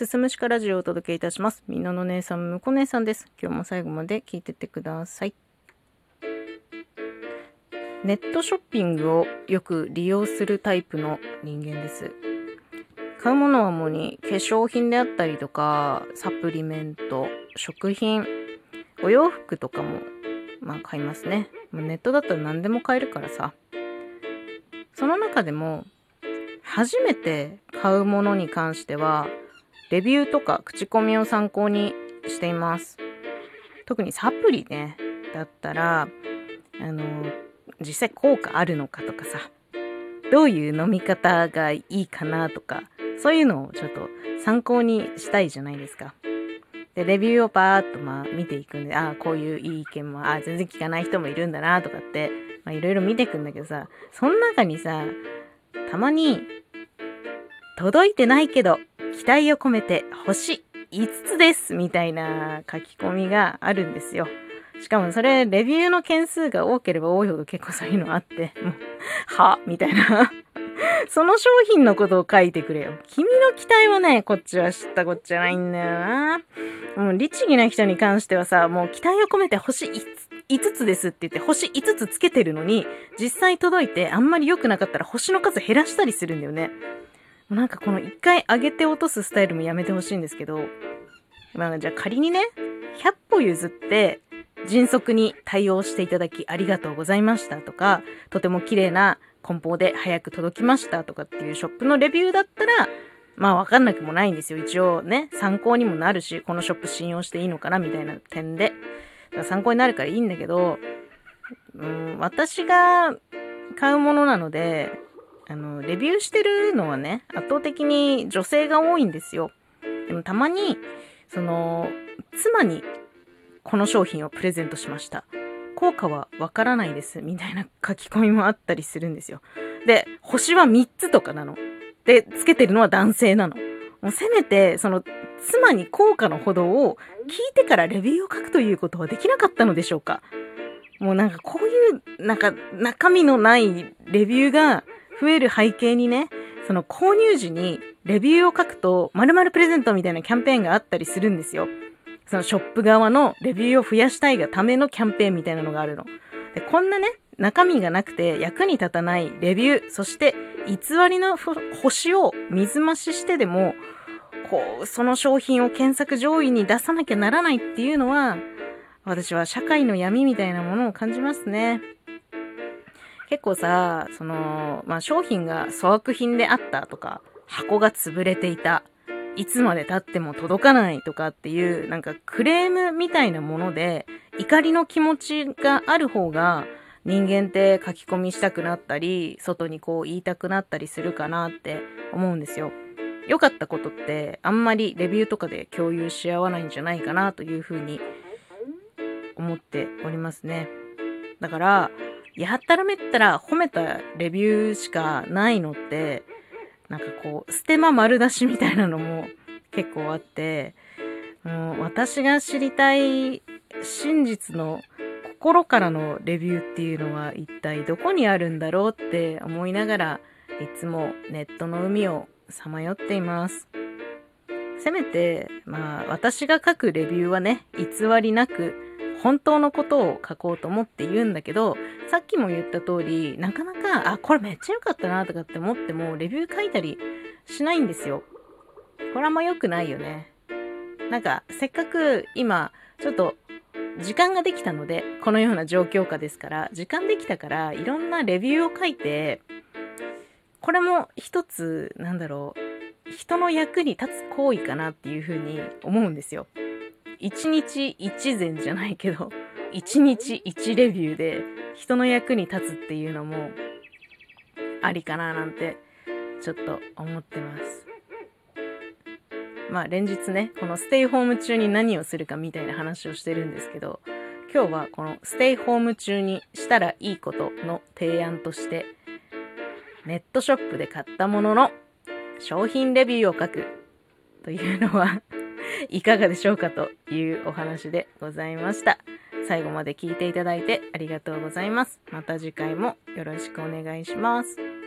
すすむしかラジオをお届けいたします。みんなの姉さん、むこ姉さんです。今日も最後まで聞いてってください。ネットショッピングをよく利用するタイプの人間です。買うものは主に化粧品であったりとか、サプリメント、食品、お洋服とかも、まあ買いますね。ネットだったら何でも買えるからさ。その中でも、初めて買うものに関しては、レビューとか口コミを参考にしています。特にサプリね、だったら、あの、実際効果あるのかとかさ、どういう飲み方がいいかなとか、そういうのをちょっと参考にしたいじゃないですか。で、レビューをパーッとまあ見ていくんで、ああ、こういういい意見も、ああ、全然聞かない人もいるんだなとかって、まあいろいろ見ていくんだけどさ、その中にさ、たまに、届いてないけど、期待を込めて星5つですみたいな書き込みがあるんですよ。しかもそれ、レビューの件数が多ければ多いほど結構そういうのあって、もう、は？みたいな。その商品のことを書いてくれよ。君の期待はね、こっちは知ったこっちゃないんだよな。もう、律儀な人に関してはさ、もう期待を込めて星 5, 5つですって言って星5つつけてるのに、実際届いてあんまり良くなかったら星の数減らしたりするんだよね。なんかこの一回上げて落とすスタイルもやめてほしいんですけど、まあじゃあ仮にね、100歩譲って迅速に対応していただきありがとうございましたとか、とても綺麗な梱包で早く届きましたとかっていうショップのレビューだったら、まあわかんなくもないんですよ。一応ね、参考にもなるし、このショップ信用していいのかなみたいな点で。だから参考になるからいいんだけど、うん、私が買うものなので、あの、レビューしてるのはね、圧倒的に女性が多いんですよ。でもたまに、その、妻にこの商品をプレゼントしました。効果はわからないです。みたいな書き込みもあったりするんですよ。で、星は3つとかなの。で、つけてるのは男性なの。もうせめて、その、妻に効果のほどを聞いてからレビューを書くということはできなかったのでしょうかもうなんかこういう、なんか中身のないレビューが増える背景にね、その購入時にレビューを書くと〇〇プレゼントみたいなキャンペーンがあったりするんですよ。そのショップ側のレビューを増やしたいがためのキャンペーンみたいなのがあるの。で、こんなね、中身がなくて役に立たないレビュー、そして偽りの星を水増ししてでも、こう、その商品を検索上位に出さなきゃならないっていうのは、私は社会の闇みたいなものを感じますね。結構さ、その、まあ、商品が粗悪品であったとか、箱が潰れていた、いつまで経っても届かないとかっていう、なんかクレームみたいなもので、怒りの気持ちがある方が、人間って書き込みしたくなったり、外にこう言いたくなったりするかなって思うんですよ。良かったことって、あんまりレビューとかで共有し合わないんじゃないかなというふうに思っておりますね。だから、やったらめったら褒めたレビューしかないのって、なんかこう、ステマ丸出しみたいなのも結構あって、もう私が知りたい真実の心からのレビューっていうのは一体どこにあるんだろうって思いながらいつもネットの海をさまよっています。せめて、まあ私が書くレビューはね、偽りなく本当のことを書こうと思って言うんだけど、さっきも言った通り、なかなか、あ、これめっちゃ良かったなとかって思っても、レビュー書いたりしないんですよ。これあんま良くないよね。なんか、せっかく今、ちょっと、時間ができたので、このような状況下ですから、時間できたから、いろんなレビューを書いて、これも一つ、なんだろう、人の役に立つ行為かなっていうふうに思うんですよ。一日一善じゃないけど、一日一レビューで人の役に立つっていうのもありかななんてちょっと思ってます。まあ連日ね、このステイホーム中に何をするかみたいな話をしてるんですけど、今日はこのステイホーム中にしたらいいことの提案として、ネットショップで買ったものの商品レビューを書くというのはいかがでしょうかというお話でございました。最後まで聞いていただいてありがとうございます。また次回もよろしくお願いします。